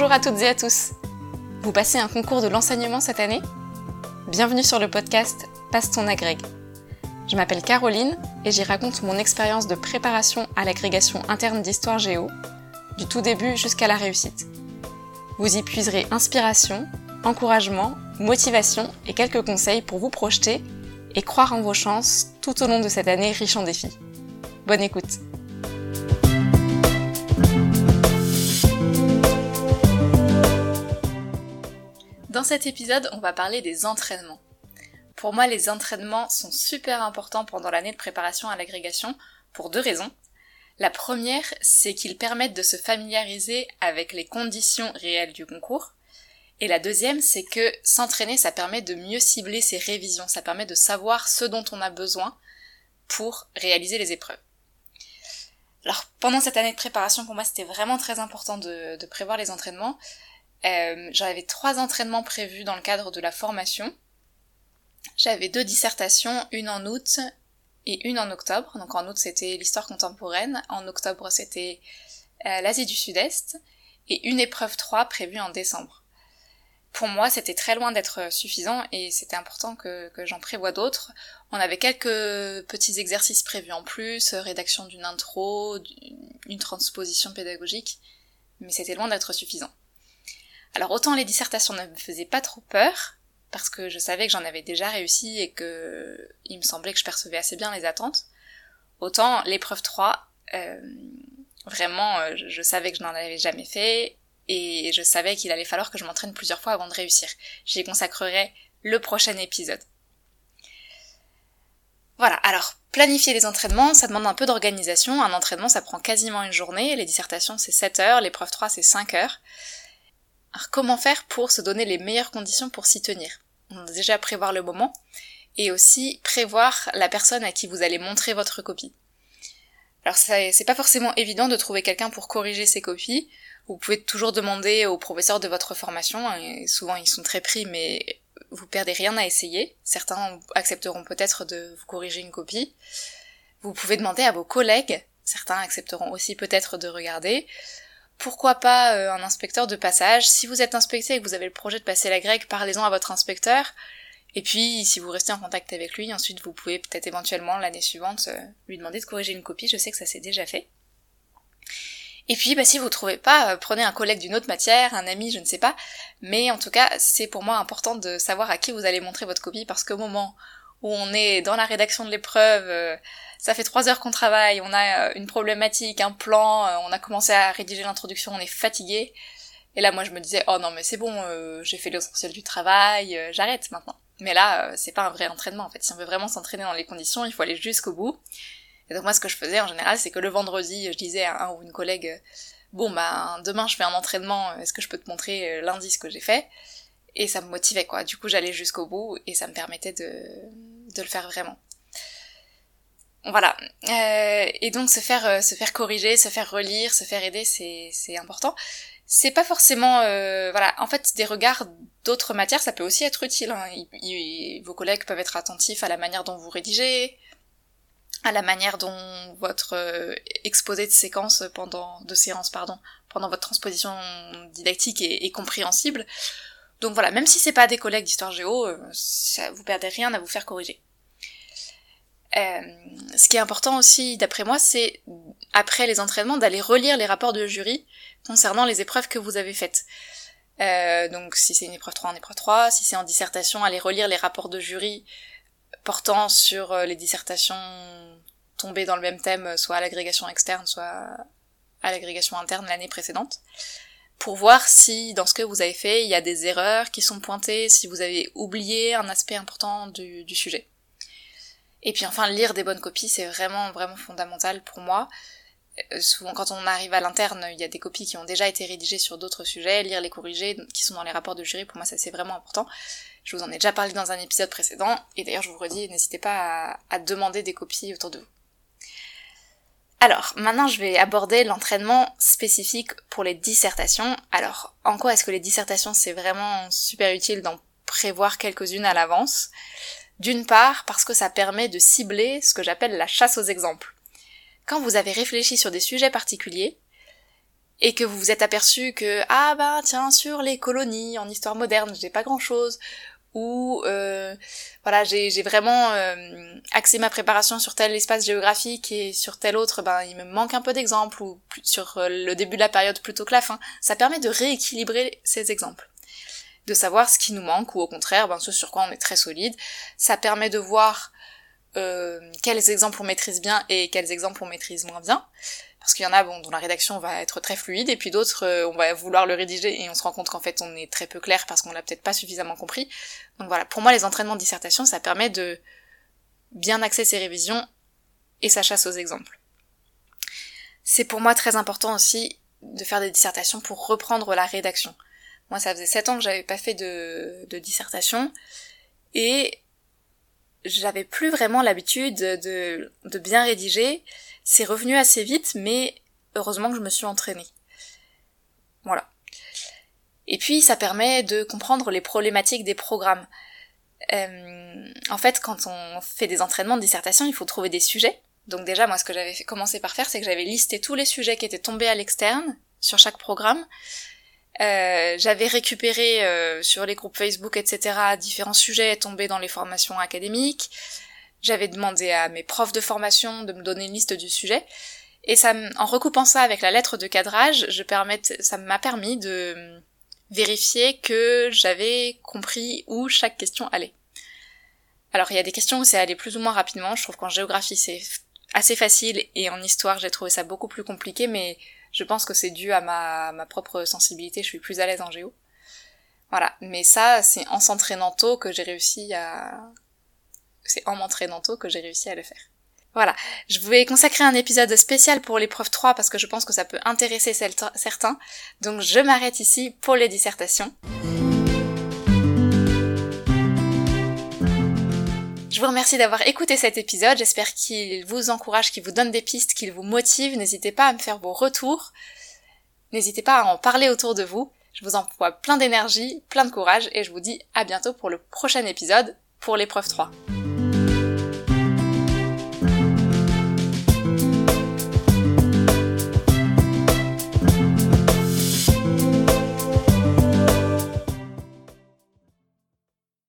Bonjour à toutes et à tous. Vous passez un concours de l'enseignement cette année? Bienvenue sur le podcast Passe ton agrég. Je m'appelle Caroline et j'y raconte mon expérience de préparation à l'agrégation interne d'histoire géo, du tout début jusqu'à la réussite. Vous y puiserez inspiration, encouragement, motivation et quelques conseils pour vous projeter et croire en vos chances tout au long de cette année riche en défis. Bonne écoute Dans cet épisode, on va parler des entraînements. Pour moi, les entraînements sont super importants pendant l'année de préparation à l'agrégation pour deux raisons. La première, c'est qu'ils permettent de se familiariser avec les conditions réelles du concours. Et la deuxième, c'est que s'entraîner, ça permet de mieux cibler ses révisions, ça permet de savoir ce dont on a besoin pour réaliser les épreuves. Alors pendant cette année de préparation, pour moi, c'était vraiment très important de, prévoir les entraînements. Euh, J'avais trois entraînements prévus dans le cadre de la formation. J'avais deux dissertations, une en août et une en octobre. Donc en août c'était l'histoire contemporaine, en octobre c'était euh, l'Asie du Sud-Est, et une épreuve 3 prévue en décembre. Pour moi, c'était très loin d'être suffisant et c'était important que, que j'en prévoie d'autres. On avait quelques petits exercices prévus en plus, rédaction d'une intro, une transposition pédagogique, mais c'était loin d'être suffisant. Alors autant les dissertations ne me faisaient pas trop peur, parce que je savais que j'en avais déjà réussi et que il me semblait que je percevais assez bien les attentes, autant l'épreuve 3, euh, vraiment, euh, je savais que je n'en avais jamais fait, et je savais qu'il allait falloir que je m'entraîne plusieurs fois avant de réussir. J'y consacrerai le prochain épisode. Voilà, alors planifier les entraînements, ça demande un peu d'organisation. Un entraînement, ça prend quasiment une journée. Les dissertations, c'est 7 heures. L'épreuve 3, c'est 5 heures. Alors comment faire pour se donner les meilleures conditions pour s'y tenir On a déjà prévoir le moment et aussi prévoir la personne à qui vous allez montrer votre copie. Alors c'est pas forcément évident de trouver quelqu'un pour corriger ses copies. Vous pouvez toujours demander aux professeurs de votre formation, hein, souvent ils sont très pris mais vous perdez rien à essayer. Certains accepteront peut-être de vous corriger une copie. Vous pouvez demander à vos collègues, certains accepteront aussi peut-être de regarder pourquoi pas euh, un inspecteur de passage. Si vous êtes inspecté et que vous avez le projet de passer la grecque, parlez-en à votre inspecteur. Et puis, si vous restez en contact avec lui, ensuite vous pouvez peut-être éventuellement l'année suivante euh, lui demander de corriger une copie. Je sais que ça s'est déjà fait. Et puis, bah, si vous trouvez pas, euh, prenez un collègue d'une autre matière, un ami, je ne sais pas. Mais en tout cas, c'est pour moi important de savoir à qui vous allez montrer votre copie parce qu'au moment où on est dans la rédaction de l'épreuve, ça fait trois heures qu'on travaille, on a euh, une problématique, un plan, euh, on a commencé à rédiger l'introduction, on est fatigué. Et là, moi, je me disais, oh non, mais c'est bon, euh, j'ai fait l'essentiel du travail, j'arrête maintenant. Mais là, c'est pas un vrai entraînement, en fait. Si on veut vraiment s'entraîner dans les conditions, il faut aller jusqu'au bout. Et donc moi, ce que je faisais en général, c'est que le vendredi, je disais à un ou une collègue, bon, bah, demain, je fais un entraînement, est-ce que je peux te montrer lundi ce que j'ai fait? Et ça me motivait, quoi. Du coup, j'allais jusqu'au bout, et ça me permettait de, de le faire vraiment. Voilà. Euh, et donc se faire euh, se faire corriger, se faire relire, se faire aider, c'est c'est important. C'est pas forcément euh, voilà. En fait, des regards d'autres matières, ça peut aussi être utile. Hein. vos collègues peuvent être attentifs à la manière dont vous rédigez, à la manière dont votre exposé de séquence pendant de séance pardon pendant votre transposition didactique est compréhensible. Donc voilà, même si c'est pas des collègues d'histoire géo, ça, vous perdez rien à vous faire corriger. Euh, ce qui est important aussi, d'après moi, c'est après les entraînements d'aller relire les rapports de jury concernant les épreuves que vous avez faites. Euh, donc si c'est une épreuve 3 en épreuve 3, si c'est en dissertation, aller relire les rapports de jury portant sur euh, les dissertations tombées dans le même thème, soit à l'agrégation externe, soit à l'agrégation interne l'année précédente, pour voir si dans ce que vous avez fait, il y a des erreurs qui sont pointées, si vous avez oublié un aspect important du, sujet. Et puis enfin, lire des bonnes copies, c'est vraiment, vraiment fondamental pour moi. Euh, souvent, quand on arrive à l'interne, il y a des copies qui ont déjà été rédigées sur d'autres sujets, lire les corriger, qui sont dans les rapports de jury, pour moi, ça c'est vraiment important. Je vous en ai déjà parlé dans un épisode précédent, et d'ailleurs, je vous redis, n'hésitez pas à demander des copies autour de vous. Alors, maintenant je vais aborder l'entraînement spécifique pour les dissertations. Alors, en quoi est-ce que les dissertations c'est vraiment super utile d'en prévoir quelques-unes à l'avance? D'une part parce que ça permet de cibler ce que j'appelle la chasse aux exemples. Quand vous avez réfléchi sur des sujets particuliers, et que vous vous êtes aperçu que ah bah tiens sur les colonies en histoire moderne j'ai pas grand chose ou euh, voilà j'ai vraiment euh, axé ma préparation sur tel espace géographique et sur tel autre ben il me manque un peu d'exemples ou sur euh, le début de la période plutôt que la fin. Ça permet de rééquilibrer ces exemples. De savoir ce qui nous manque ou au contraire ben ce sur quoi on est très solide. Ça permet de voir quels exemples on maîtrise bien et quels exemples on maîtrise moins bien parce qu'il y en a bon, dont la rédaction va être très fluide, et puis d'autres, euh, on va vouloir le rédiger et on se rend compte qu'en fait on est très peu clair parce qu'on l'a peut-être pas suffisamment compris. Donc voilà, pour moi les entraînements de dissertation, ça permet de bien axer ses révisions et sa chasse aux exemples. C'est pour moi très important aussi de faire des dissertations pour reprendre la rédaction. Moi ça faisait 7 ans que j'avais pas fait de, de dissertation, et j'avais plus vraiment l'habitude de, de bien rédiger, c'est revenu assez vite, mais heureusement que je me suis entraînée. Voilà. Et puis ça permet de comprendre les problématiques des programmes. Euh, en fait, quand on fait des entraînements de dissertation, il faut trouver des sujets. Donc déjà, moi, ce que j'avais commencé par faire, c'est que j'avais listé tous les sujets qui étaient tombés à l'externe sur chaque programme. Euh, j'avais récupéré euh, sur les groupes Facebook, etc., différents sujets tombés dans les formations académiques. J'avais demandé à mes profs de formation de me donner une liste du sujet. Et ça, en recoupant ça avec la lettre de cadrage, je permets, ça m'a permis de vérifier que j'avais compris où chaque question allait. Alors il y a des questions où c'est allé plus ou moins rapidement, je trouve qu'en géographie c'est assez facile et en histoire j'ai trouvé ça beaucoup plus compliqué mais je pense que c'est dû à ma, ma propre sensibilité, je suis plus à l'aise en géo. Voilà, mais ça c'est en s'entraînant tôt que j'ai réussi à c'est en m'entraînant tôt que j'ai réussi à le faire. Voilà, je vais consacrer un épisode spécial pour l'épreuve 3 parce que je pense que ça peut intéresser certains, donc je m'arrête ici pour les dissertations. Je vous remercie d'avoir écouté cet épisode, j'espère qu'il vous encourage, qu'il vous donne des pistes, qu'il vous motive, n'hésitez pas à me faire vos retours, n'hésitez pas à en parler autour de vous, je vous envoie plein d'énergie, plein de courage et je vous dis à bientôt pour le prochain épisode pour l'épreuve 3.